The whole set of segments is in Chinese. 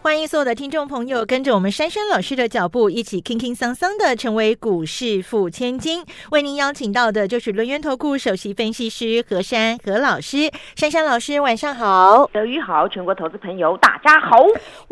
欢迎所有的听众朋友跟着我们珊珊老师的脚步，一起轻轻桑桑的成为股市富千金。为您邀请到的就是轮源投顾首席分析师何珊何老师。珊珊老师，晚上好。德语好，全国投资朋友大家好。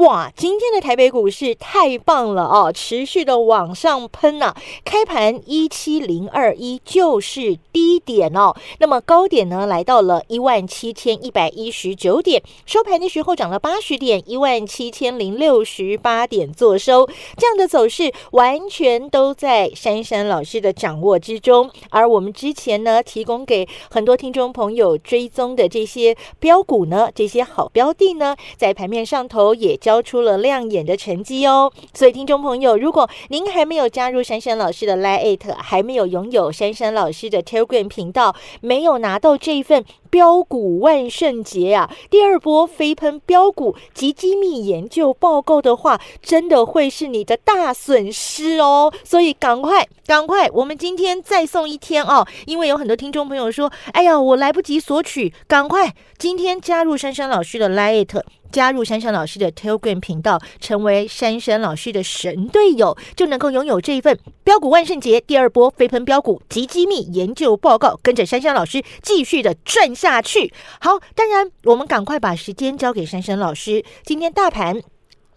哇，今天的台北股市太棒了哦，持续的往上喷呐、开盘一七零二一就是低点哦，那么高点呢来到了一万七千一百一十九点，收盘的时候涨了八十点，一万七千千零六十八点做收。这样的走势完全都在珊珊老师的掌握之中，而我们之前呢提供给很多听众朋友追踪的这些标股呢，这些好标的呢，在盘面上头也交出了亮眼的成绩哦。所以，听众朋友，如果您还没有加入珊珊老师的 Lite，还没有拥有珊珊老师的 Telegram 频道，没有拿到这一份标股万圣节啊，第二波飞喷标股及机密研究报告的话，真的会是你的大损失哦。所以赶快赶快，我们今天再送一天哦，因为有很多听众朋友说，哎呀，我来不及索取，赶快今天加入珊珊老师的 Lite。加入珊珊老师的 Telegram 频道，成为珊珊老师的神队友，就能够拥有这一份标股万圣节第二波飞喷标股及机密研究报告，跟着珊珊老师继续的赚下去。好，当然我们赶快把时间交给珊珊老师。今天大盘。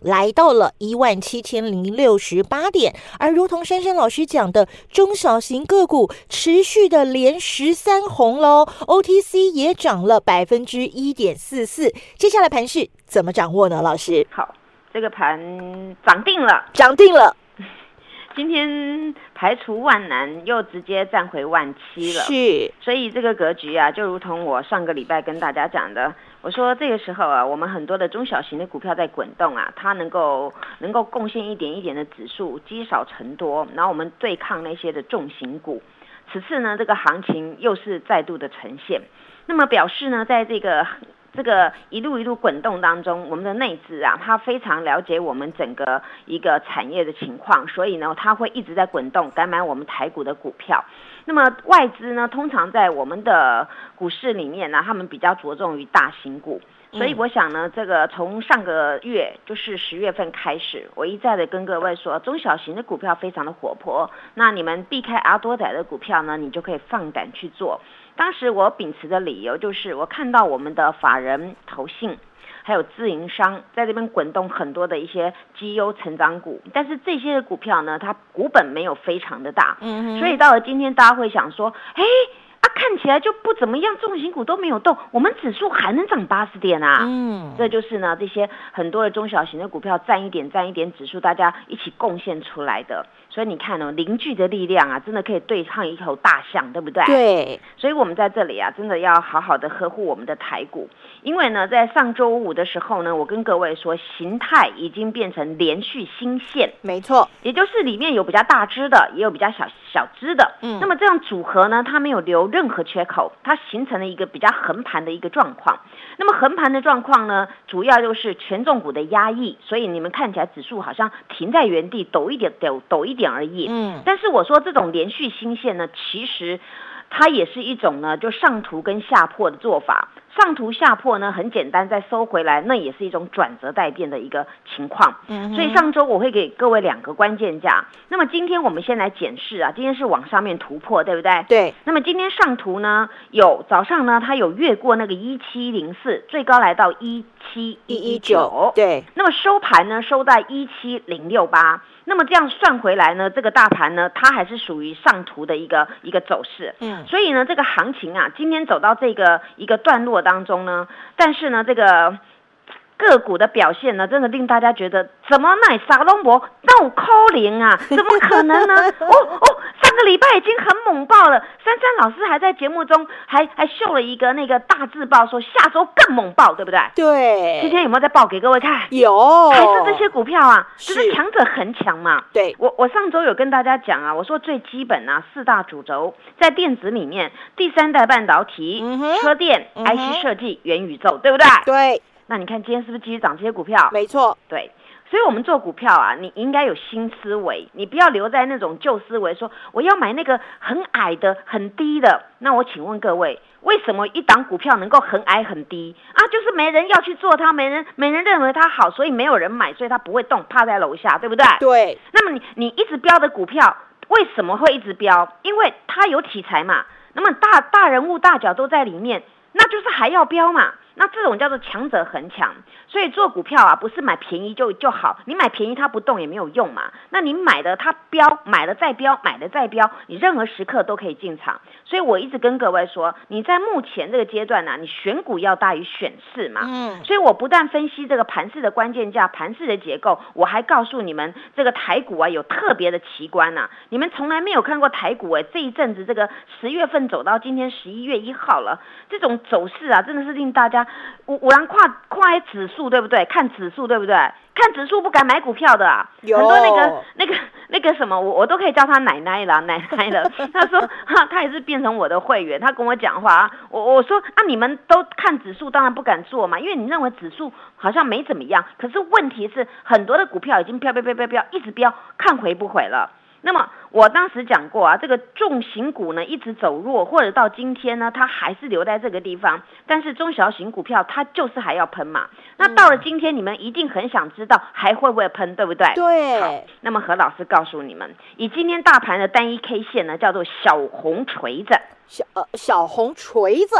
来到了一万七千零六十八点，而如同珊珊老师讲的，中小型个股持续的连十三红喽，OTC 也涨了百分之一点四四。接下来盘势怎么掌握呢？老师好，这个盘涨定了，涨定了，今天排除万难，又直接站回万七了。是所以这个格局啊，就如同我上个礼拜跟大家讲的，我说这个时候啊，我们很多的中小型的股票在滚动啊，它能够能够贡献一点一点的指数，积少成多，然后我们对抗那些的重型股。此次呢，这个行情又是再度的呈现，那么表示呢，在这个这个一路一路滚动当中，我们的内资啊，它非常了解我们整个一个产业的情况，所以呢，它会一直在滚动，敢买我们台股的股票。那么外资呢，通常在我们的股市里面呢，他们比较着重于大型股。所以我想呢，这个从上个月就是十月份开始，我一再的跟各位说，中小型的股票非常的活泼，那你们避开阿多仔的股票呢，你就可以放胆去做。当时我秉持的理由就是，我看到我们的法人投信。还有自营商在这边滚动很多的一些绩优成长股，但是这些的股票呢，它股本没有非常的大，嗯哼所以到了今天，大家会想说，哎。啊，看起来就不怎么样，重型股都没有动，我们指数还能涨八十点啊！嗯，这就是呢，这些很多的中小型的股票占一点占一点指数，大家一起贡献出来的。所以你看哦，凝聚的力量啊，真的可以对抗一头大象，对不对？。对，所以我们在这里啊，真的要好好的呵护我们的台股，因为呢，在上周五的时候呢，我跟各位说，形态已经变成连续新线，没错，也就是里面有比较大只的，也有比较小小只的。嗯那么这样组合呢，它没有留任何缺口，它形成了一个比较横盘的一个状况。那么横盘的状况呢，主要就是权重股的压抑，所以你们看起来指数好像停在原地，抖一点，抖抖一点而已。嗯，但是我说这种连续新线呢，其实它也是一种呢，就上图跟下破的做法。上图下破呢，很简单，再收回来，那也是一种转折待变的一个情况。嗯所以上周我会给各位两个关键价。那么今天我们先来检视啊，今天是往上面突破，对不对？对，那么今天上图呢，有早上呢，它有越过那个一七零四，最高来到一七一一一九，对，那么收盘呢，收在一七零六八。那么这样算回来呢，这个大盘呢，它还是属于上图的一个一个走势。嗯，所以呢，这个行情啊，今天走到这个一个段落当中呢，但是呢，这个个股的表现呢，真的令大家觉得怎么那沙龙博闹扣零啊？怎么可能呢？哦哦，上个礼拜已经很猛爆了，珊珊老师还在节目中还还秀了一个那个大字报，说下周更猛爆，对不对？对，今天有没有再报给各位看？有，还是这些股票啊，就是是强者恒强嘛。对，我我上周有跟大家讲啊，我说最基本啊四大主轴在电子里面，第三代半导体、车电、嗯 IC 设计、元宇宙，对不对？对，那你看今天是不是继续涨这些股票？没错，对。所以，我们做股票啊，你应该有新思维，你不要留在那种旧思维，说我要买那个很矮的、很低的。那我请问各位，为什么一档股票能够很矮很低啊？就是没人要去做它，没人没人认为它好，所以没有人买，所以它不会动，趴在楼下，对不对？对，那么你你一直标的股票为什么会一直标？因为它有题材嘛。那么大大人物大脚都在里面，那就是还要标嘛。那这种叫做强者恒强，所以做股票啊，不是买便宜就就好，你买便宜它不动也没有用嘛。那你买的它标，买了再标，买了再标，你任何时刻都可以进场。所以我一直跟各位说，你在目前这个阶段呢、你选股要大于选市嘛。嗯，所以我不但分析这个盘势的关键价、盘势的结构，我还告诉你们，这个台股啊有特别的奇观呐、你们从来没有看过台股哎、这一阵子这个十月份走到今天十一月一号了，这种走势啊，真的是令大家五五郎跨跨指数对不对？看指数对不对？看指数不敢买股票的啊，很多那个那个那个什么，我我都可以叫他奶奶了，奶奶了。他说哈，他也是变成我的会员，他跟我讲话啊，我我说啊，你们都看指数，当然不敢做嘛，因为你认为指数好像没怎么样，可是问题是很多的股票已经飙飙飙飙飙，一直飙，看回不回了。那么我当时讲过啊，这个重型股呢一直走弱，或者到今天呢，它还是留在这个地方。但是中小型股票它就是还要喷嘛。那到了今天，你们一定很想知道还会不会喷，对不对？好对，那么何老师告诉你们，以今天大盘的单一 K 线呢，叫做小红锤子。小呃小红锤子，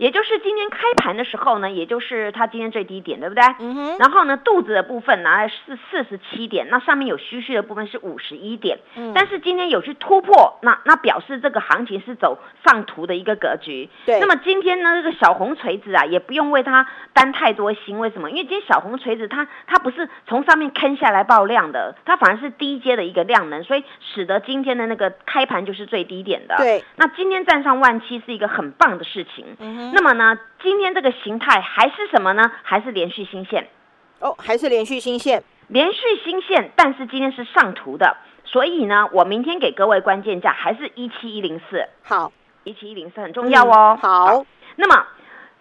也就是今天开盘的时候呢，也就是它今天最低点，对不对？嗯哼，然后呢，肚子的部分拿来是四十七点，那上面有虚虚的部分是五十一点，嗯但是今天有去突破，那那表示这个行情是走上图的一个格局。对那么今天呢，这个小红锤子啊，也不用为它担太多心，为什么？因为今天小红锤子它它不是从上面坑下来爆量的，它反而是低阶的一个量能，所以使得今天的那个开盘就是最低点的。对，那今天站上万七是一个很棒的事情。嗯哼，那么呢，今天这个形态还是什么呢？还是连续新线，哦，还是连续新线，连续新线，但是今天是上图的，所以呢，我明天给各位关键价还是一七一零四，好，一七一零四很重要哦。嗯好，那么。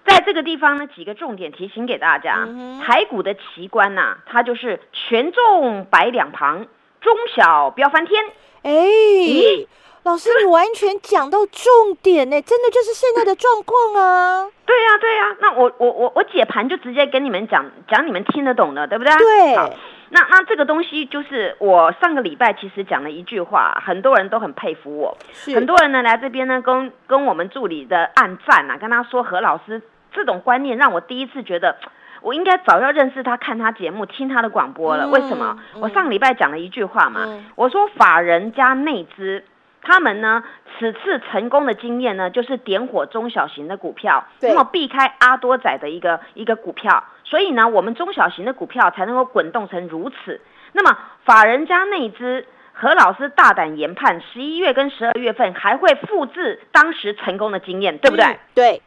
在这个地方呢，几个重点提醒给大家。台股的奇观呐、它就是权重摆两旁，中小飙翻天。哎，老师，你完全讲到重点呢，真的就是现在的状况啊，对呀、对呀、那我我我我解盘就直接跟你们讲讲你们听得懂的，对不对？对好，那那这个东西就是我上个礼拜其实讲了一句话，很多人都很佩服我，是很多人呢来这边呢跟跟我们助理的暗赞啊，跟他说何老师这种观念让我第一次觉得。我应该早要认识他，看他节目，听他的广播了。嗯为什么？嗯我上个礼拜讲了一句话嘛，嗯我说法人加内资，他们呢此次成功的经验呢，就是点火中小型的股票，那么避开阿多仔的一个一个股票，所以呢，我们中小型的股票才能够滚动成如此。那么法人加内资。何老师大胆研判，十一月跟十二月份还会复制当时成功的经验，对不对？嗯对，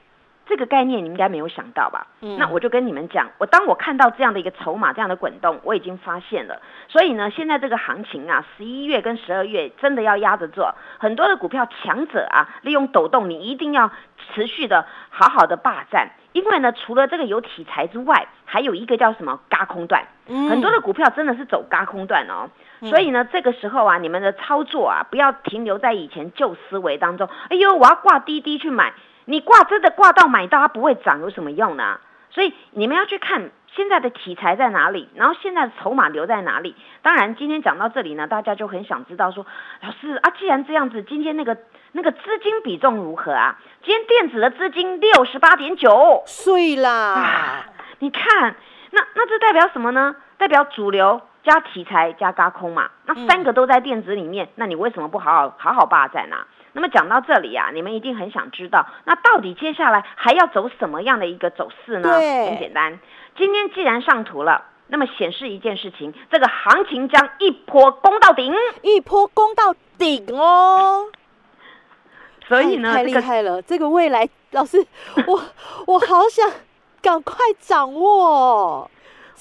这个概念你应该没有想到吧？嗯那我就跟你们讲，我当我看到这样的一个筹码，这样的滚动，我已经发现了。所以呢，现在这个行情啊，十一月跟十二月真的要压着做。很多的股票强者啊，利用抖动，你一定要持续的好好的霸占。因为呢，除了这个有题材之外，还有一个叫什么嘎空段。嗯很多的股票真的是走嘎空段哦。所以呢，这个时候啊，你们的操作啊，不要停留在以前旧思维当中。哎呦，我要挂滴滴去买，你挂真的挂到买到它不会涨，有什么用呢？所以你们要去看现在的题材在哪里，然后现在的筹码留在哪里。当然，今天讲到这里呢，大家就很想知道说，老师啊，既然这样子，今天那个那个资金比重如何啊？今天电子的资金六十八点九，碎啦啊，你看，那那这代表什么呢？代表主流加题材加高空嘛。那三个都在电子里面，那你为什么不好好好好霸占啊？那么讲到这里啊，你们一定很想知道，那到底接下来还要走什么样的一个走势呢？对很简单，今天既然上图了，那么显示一件事情，这个行情将一波攻到顶。一波攻到顶哦。所以呢，太厉害了，这个未来老师，我我好想赶快掌握哦。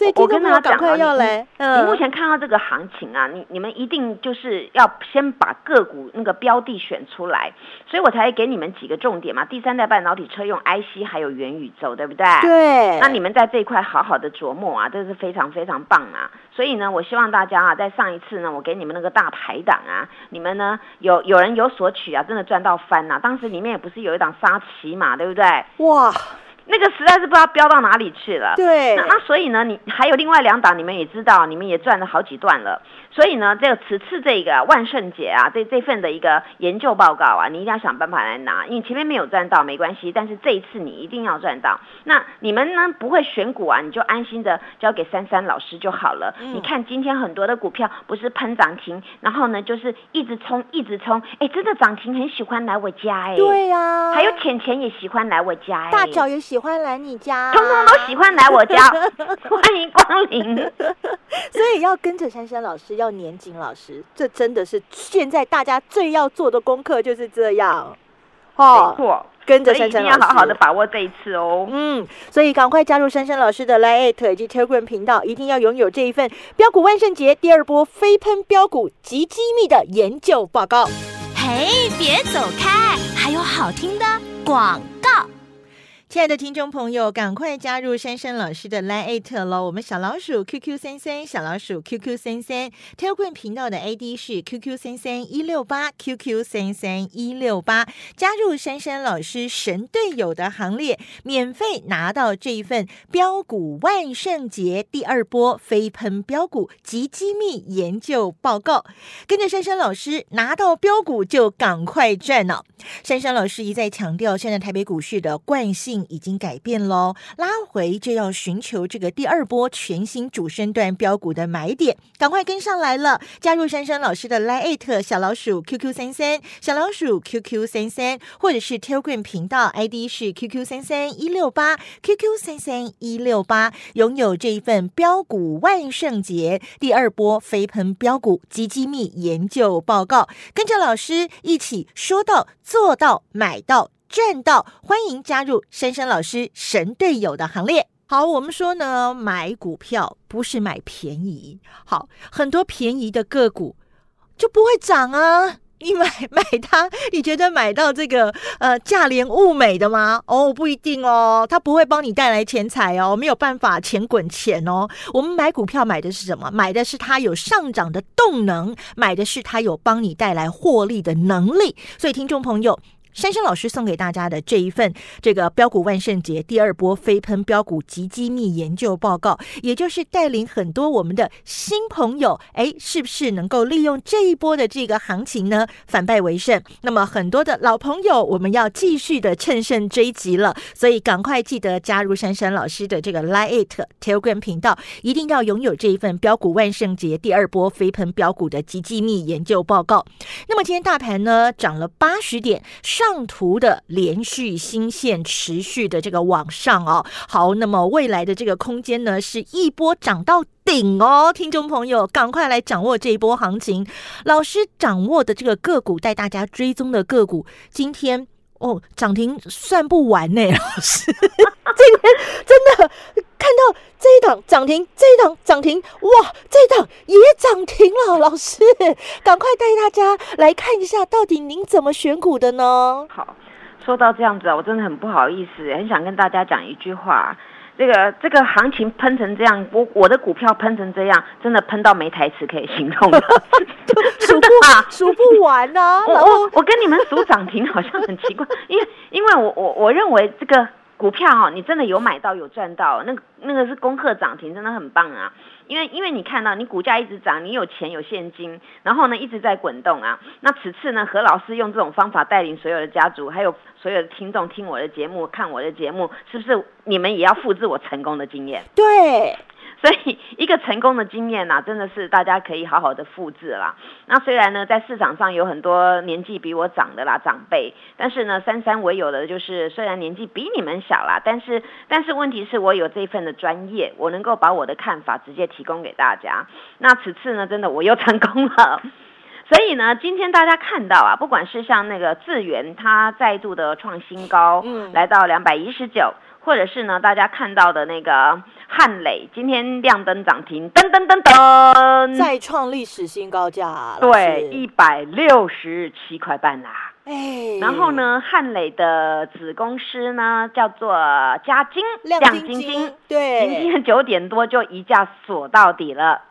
所以听我跟大家讲啊，你快要来，嗯你目前看到这个行情啊，你你们一定就是要先把个股那个标的选出来，所以我才给你们几个重点嘛。第三代半导体车用 IC 还有元宇宙，对不对？。对，那你们在这一块好好的琢磨啊，这是非常非常棒啊！所以呢，我希望大家啊，在上一次呢，我给你们那个大排档啊，你们呢有有人有所取啊，真的赚到翻呐、当时里面也不是有一档沙琪嘛，对不对？哇，那个实在是不知道飙到哪里去了。对那，那所以呢，你还有另外两档，你们也知道，你们也赚了好几段了。所以呢，这个此次这个万圣节啊，这这份的一个研究报告啊，你一定要想办法来拿，因为前面没有赚到没关系，但是这一次你一定要赚到。那你们呢不会选股啊，你就安心的交给珊珊老师就好了。嗯你看今天很多的股票不是喷涨停，然后呢就是一直冲一直冲，哎，真的涨停很喜欢来我家哎，对呀，还有浅浅也喜欢来我家哎，大脚也喜欢来你家，通通都喜欢来我家，欢迎光临。所以要跟着珊珊老师，要年景老师，这真的是现在大家最要做的功课，就是这样。没哦，错，跟着珊珊老师，定要好好的把握这一次哦。嗯，所以赶快加入珊珊老师的 Line 以及 Telegram 频道，一定要拥有这一份标股万圣节第二波飞喷标股及机密的研究报告。嘿，别走开，还有好听的广告。亲爱的听众朋友，赶快加入珊珊老师的 Line 喽！我们小老鼠 QQ 三三，小老鼠 QQ 三三，Telegram 频道的 ID 是 QQ 三三一六八 QQ 三三一六八，加入珊珊老师神队友的行列，免费拿到这一份标股万圣节第二波飞喷标股及机密研究报告，跟着珊珊老师拿到标股就赶快赚了！珊珊老师一再强调，现在台北股市的惯性已经改变喽，拉回就要寻求这个第二波全新主升段标股的买点，赶快跟上来了！加入珊珊老师的 Line 小老鼠 QQ 三三，小老鼠 QQ 三三，或者是 Telegram 频道 ID 是 QQ 三三一六八 QQ 三三一六八，拥有这一份标股万圣节第二波飞喷标股及机密研究报告，跟着老师一起说到做到买到赚到，欢迎加入珊珊老师神队友的行列。好，我们说呢，买股票不是买便宜，好，很多便宜的个股就不会涨啊。你买买它，你觉得买到这个呃价廉物美的吗？哦，不一定哦，它不会帮你带来钱财哦，没有办法钱滚钱哦。我们买股票买的是什么？买的是它有上涨的动能，买的是它有帮你带来获利的能力。所以，听众朋友。珊珊老师送给大家的这一份这个标股万圣节第二波飞喷标股及机密研究报告，也就是带领很多我们的新朋友，哎，是不是能够利用这一波的这个行情呢，反败为胜？那么很多的老朋友，我们要继续的乘胜追击了，所以赶快记得加入珊珊老师的这个 Line It Telegram 频道，一定要拥有这一份标股万圣节第二波飞喷标股的及机密研究报告。那么今天大盘呢涨了八十点。上图的连续新线持续的这个往上哦，好，那么未来的这个空间呢是一波涨到顶哦，听众朋友赶快来掌握这一波行情。老师掌握的这个个股带大家追踪的个股，今天哦涨停算不完呢，老师，今 天 真的看到这一档涨停，这一档涨停，哇，这一档也涨停了，老师，赶快带大家来看一下，到底您怎么选股的呢？好，说到这样子啊，我真的很不好意思，很想跟大家讲一句话。这个这个行情喷成这样，我我的股票喷成这样，真的喷到没台词可以形容了，数不啊！数不完啊，我我我跟你们数涨停好像很奇怪，因为因为我我我认为这个股票哈、你真的有买到有赚到，那那个是功课涨停，真的很棒啊！因为因为你看到你股价一直涨，你有钱有现金，然后呢一直在滚动啊。那此次呢，何老师用这种方法带领所有的家族，还有所有的听众听我的节目、看我的节目，是不是你们也要复制我成功的经验？对，所以一个成功的经验呐、真的是大家可以好好的复制啦。那虽然呢，在市场上有很多年纪比我长的啦长辈，但是呢，三三我有的就是虽然年纪比你们小啦，但是但是问题是我有这份的专业，我能够把我的看法直接提供给大家。那此次呢，真的我又成功了。所以呢，今天大家看到啊，不管是像那个智源，它再度的创新高，嗯来到两百一十九，或者是呢，大家看到的那个汉磊，今天亮灯涨停，噔噔噔噔，再创历史新高价，对，一百六十七块半啦。哎，然后？呢，汉磊的子公司呢叫做嘉金，亮晶晶，对今，天九点多就一价锁到底了。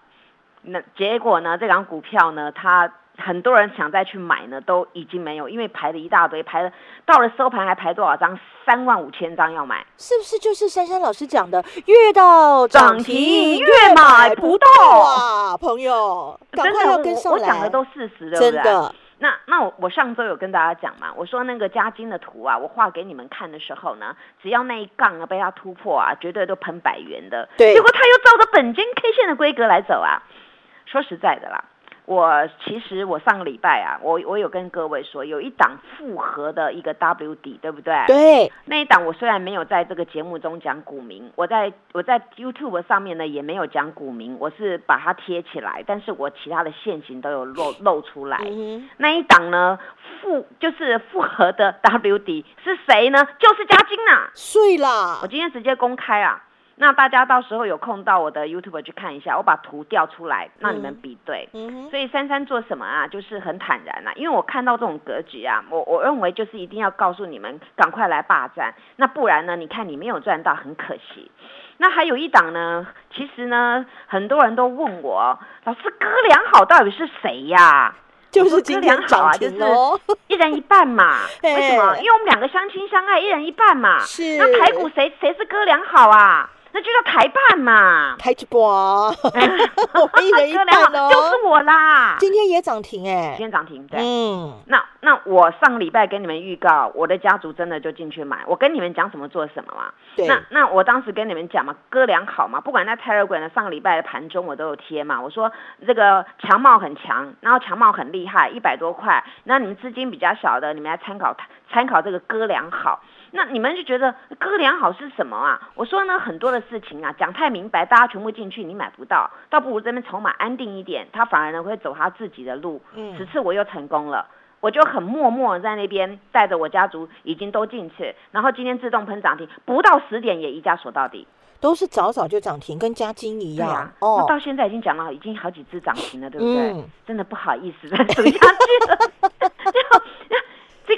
那结果呢，这张股票呢，它很多人想再去买呢，都已经没有，因为排了一大堆，排了到了收盘还排多少张？三万五千张要买，是不是就是珊珊老师讲的，越到涨停越越买买不不到到啊，朋友，赶真的快要跟上来，我我讲的都事实，对不对？真的，那那我我上周有跟大家讲嘛，我说那个加金的图啊，我画给你们看的时候呢，只要那一杠啊被它突破啊，绝对都喷百元的。对结果它又照着本金 K 线的规格来走啊。说实在的啦，我其实我上个礼拜啊，我我有跟各位说，有一档复合的一个 WD，，对不对？对，那一档我虽然没有在这个节目中讲股名，我在我在 YouTube 上面呢也没有讲股名，我是把它贴起来，但是我其他的线型都有露露出来。嗯，那一档呢复就是复合的 WD 是谁呢？就是嘉金呐、碎啦我，今天直接公开啊。那大家到时候有空到我的 YouTube 去看一下，我把图调出来，让你们比对。所以珊珊做什么啊？就是很坦然啊，因为我看到这种格局啊，我我认为就是一定要告诉你们，赶快来霸占。那不然呢？你看你没有赚到，很可惜。那还有一档呢，其实呢，很多人都问我，老师哥俩好到底是谁呀、就是哥今天涨俩好啊，就是 一人一半嘛。哎为什么？因为我们两个相亲相爱，一人一半嘛。是那排骨谁谁是哥俩好啊？那就叫台办嘛。台积波，我们一人一哥俩半哦，好 就是我啦。今天也涨停哎今，天涨停，对。嗯，那那我上个礼拜跟你们预告，我的家族真的就进去买。我跟你们讲什么做什么嘛。对，那那我当时跟你们讲嘛，哥俩好嘛，不管在 Telegram 的上个礼拜的盘中我都有贴嘛，我说这个强茂很强，然后强茂很厉害，一百多块，那你们资金比较小的，你们来参考参考这个哥俩好。那你们就觉得哥良好是什么啊？我说呢，很多的事情啊，讲太明白，大家全部进去，你买不到，倒不如这边筹码安定一点，他反而呢会走他自己的路。嗯此次我又成功了。我就很默默在那边带着我家族已经都进去，然后今天自动喷涨停，不到十点也一家锁到底。都是早早就涨停，跟嘉金一样对啊，哦那，到现在已经讲了，已经好几只涨停了，对不对？嗯真的不好意思再走 下去了。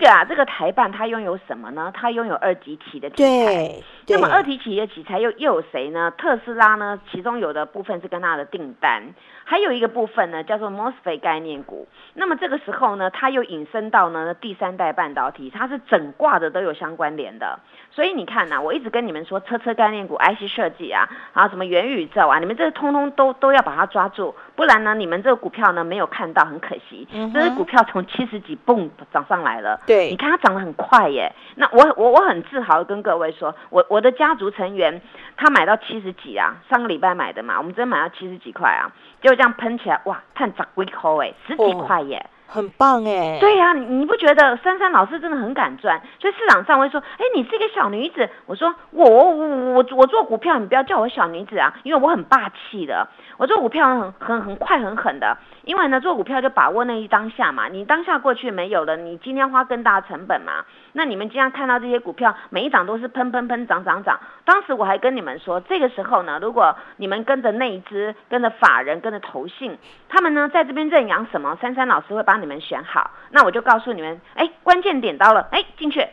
就这个啊，这个台办它拥有什么呢？它拥有二级体的题材。对，那么二级企业题材又又有谁呢？特斯拉呢？其中有的部分是跟它的订单，还有一个部分呢叫做 MOSFET 概念股。那么这个时候呢，它又引申到呢第三代半导体，它是整挂的都有相关联的。所以你看呐、我一直跟你们说，车车概念股、IC 设计啊，啊什么元宇宙啊，你们这个通通都都要把它抓住，不然呢，你们这个股票呢没有看到，很可惜。这只股票从七十几蹦涨上来了。对你看它涨得很快耶。那我我我很自豪地跟各位说，我我的家族成员他买到七十几啊，上个礼拜买的嘛，我们真买到七十几块啊，结果这样喷起来，哇，探涨龟口哎，十几哦块耶。很棒哎，对呀、你不觉得珊珊老师真的很敢赚？所以市场上会说，哎，你是一个小女子。我说我我我我做股票，你不要叫我小女子啊，因为我很霸气的。我做股票很很很快很狠的，因为呢做股票就把握那一当下嘛，你当下过去没有了，你今天花更大成本嘛。那你们经常看到这些股票，每一涨都是喷喷喷涨涨涨。当时我还跟你们说，这个时候呢，如果你们跟着内资、跟着法人、跟着投信，他们呢在这边认养什么，珊珊老师会帮你们选好。那我就告诉你们，哎，关键点到了，哎，进去。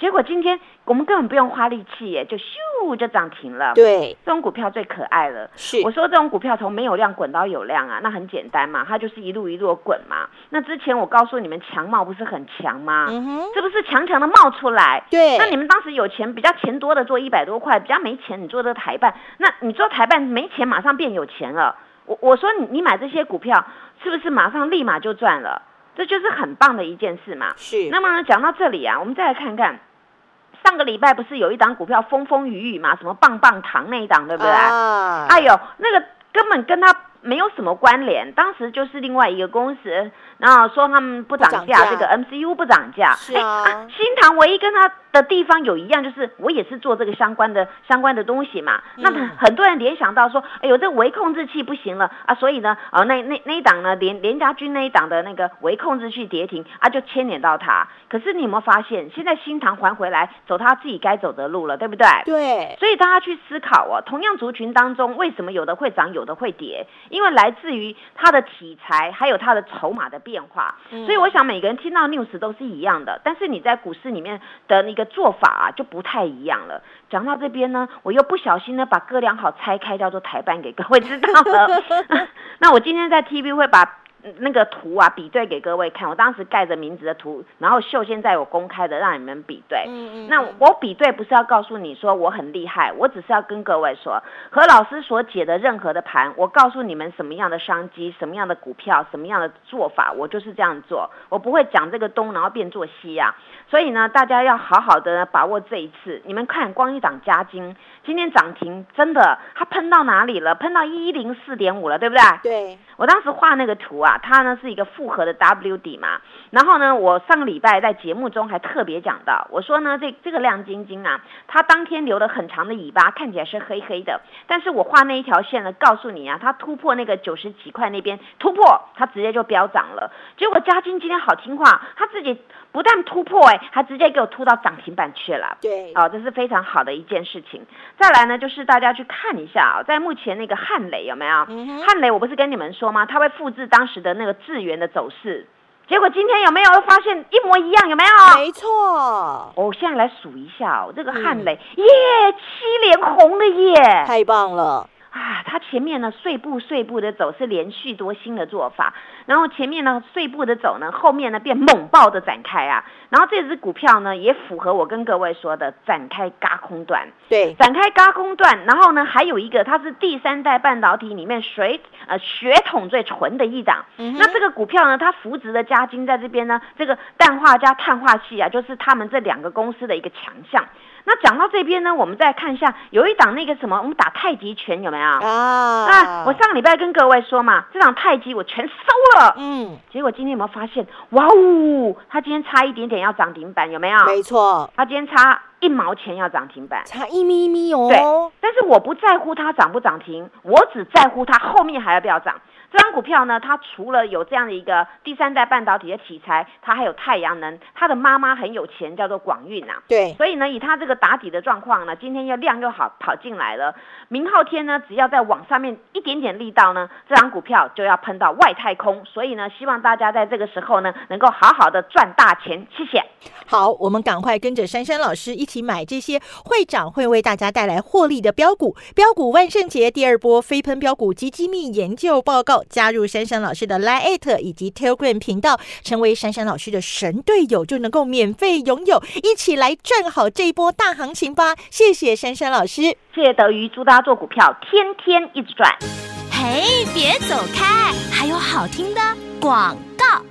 结果今天我们根本不用花力气耶，就咻就涨停了。对，这种股票最可爱了。是我说这种股票从没有量滚到有量啊，那很简单嘛，它就是一路一路地滚嘛。那之前我告诉你们强茂不是很强吗？嗯哼，是不是强强的冒出来？对，那你们当时有钱，比较钱多的做一百多块，比较没钱，你做这个台办，那你做台办没钱，马上变有钱了。我我说你你买这些股票，是不是马上立马就赚了？这就是很棒的一件事嘛。是那么呢讲到这里啊，我们再来看看上个礼拜不是有一档股票风风雨雨嘛，什么棒棒糖那一档，对不对？啊，哎呦，那个根本跟他没有什么关联，当时就是另外一个公司，然后说他们不涨价，这个 MCU 不涨价。是啊哎新塘唯一跟他的地方有一样，就是我也是做这个相关的相关的东西嘛。那嗯很多人联想到说，哎呦，这微控制器不行了啊，所以呢，呃，那那那一档呢，连连家军那一档的那个微控制器跌停啊，就牵连到他。可是你有没有发现，现在新塘还回来，走他自己该走的路了，对不对？对，所以大家去思考哦，同样族群当中，为什么有的会涨，有的会跌？因为来自于它的题材，还有它的筹码的变化。嗯所以我想每个人听到 news 都是一样的，但是你在股市里面的那个做法啊，就不太一样了。讲到这边呢，我又不小心呢把哥良好拆开，叫做台版给各位知道了。那我今天在 TV 会把。嗯那个图啊，比对给各位看。我当时盖着名字的图，然后秀现在有公开的，让你们比对。嗯嗯那我比对不是要告诉你说我很厉害，我只是要跟各位说，何老师所解的任何的盘，我告诉你们什么样的商机、什么样的股票、什么样的做法，我就是这样做，我不会讲这个东然后变做西啊。所以呢，大家要好好的把握这一次。你们看，光一档加金今天涨停，真的它喷到哪里了？喷到一零四点五了，对不对？对，我当时画那个图啊，它呢是一个复合的 W 底嘛。然后呢，我上个礼拜在节目中还特别讲到，我说呢，这这个亮晶晶啊，它当天留了很长的尾巴，看起来是黑黑的。但是我画那一条线呢，告诉你啊，它突破那个九十几块那边突破，它直接就飙涨了。结果嘉金今天好听话，它自己不但突破、哎，还直接给我突到涨停板去了。对，哦，这是非常好的一件事情。再来呢，就是大家去看一下啊、在目前那个汉雷有没有？嗯汉雷我不是跟你们说吗？它会复制当时的那个智源的走势，结果今天有没有发现一模一样？有没有？没错，我现在来数一下哦，这个汉嗯雷、耶，七连红了耶！太棒了，啊，它前面呢碎步碎步的走是连续多星的做法，然后前面呢碎步的走呢，后面呢变猛爆的展开啊，然后这只股票呢也符合我跟各位说的展开嘎空段，对，展开嘎空段，然后呢还有一个它是第三代半导体里面水呃血统最纯的一档，嗯那这个股票呢它扶植的加金在这边呢，这个氮化加碳化系啊，就是他们这两个公司的一个强项。那讲到这边呢，我们再看一下，有一档那个什么，我们打太极拳有没有？啊，那，我上个礼拜跟各位说嘛，这档太极我全收了。嗯，结果今天有没有发现？哇哦，它今天差一点点要涨停板，有没有？没错，它今天差一毛钱要涨停板。差一咪咪哦，对，但是我不在乎它涨不涨停，我只在乎它后面还要不要涨。这张股票呢，它除了有这样的一个第三代半导体的题材，它还有太阳能，它的妈妈很有钱，叫做广运啊、对，所以呢，以它这个打底的状况呢，今天又量又好跑进来了。明后天呢，只要再往上面一点点力道呢，这张股票就要喷到外太空。所以呢，希望大家在这个时候呢，能够好好的赚大钱。谢谢。好，我们赶快跟着珊珊老师一起买这些会长会为大家带来获利的标股。标股万圣节第二波飞喷标股及机密研究报告，加入珊珊老师的 Line 以及 Telegram 频道，成为珊珊老师的神队友，就能够免费拥有。一起来赚好这一波大行情吧！谢谢珊珊老师。谢谢德瑜，祝大家做股票天天一直赚。嘿，别走开，还有好听的广告。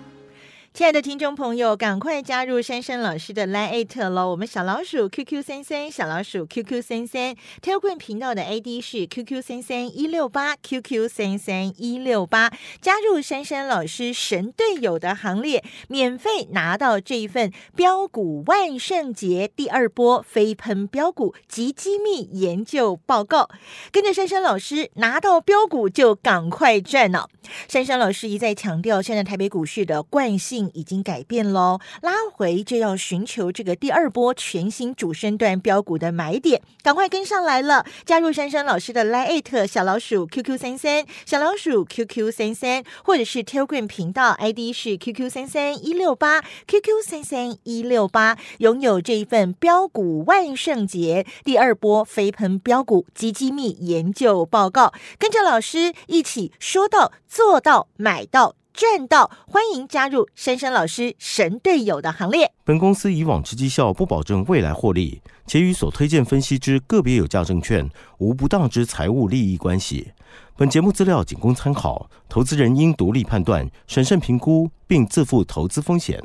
亲爱的听众朋友，赶快加入珊珊老师的 Line 喽！我们小老鼠 QQ 三三，小老鼠 QQ 三三，Telegram 频道的 ID 是 QQ 三三一六八 QQ 三三一六八，加入珊珊老师神队友的行列，免费拿到这一份标股万圣节第二波飞喷标股及机密研究报告，跟着珊珊老师拿到标股就赶快赚哦！珊珊老师一再强调，现在台北股市的惯性已经改变喽，拉回就要寻求这个第二波全新主升段标股的买点，赶快跟上来了！加入珊珊老师的 Line 小老鼠 QQ 三三，小老鼠 QQ 三三，或者是 Telegram 频道 ID 是 QQ 三三一六八 QQ 三三一六八，拥有这一份标股万圣节第二波飞喷标股及机密研究报告，跟着老师一起说到做到买到。赚到！欢迎加入珊珊老师神队友的行列。本公司以往之绩效不保证未来获利，且与所推荐分析之个别有价证券无不当之财务利益关系。本节目资料仅供参考，投资人应独立判断、审慎评估，并自负投资风险。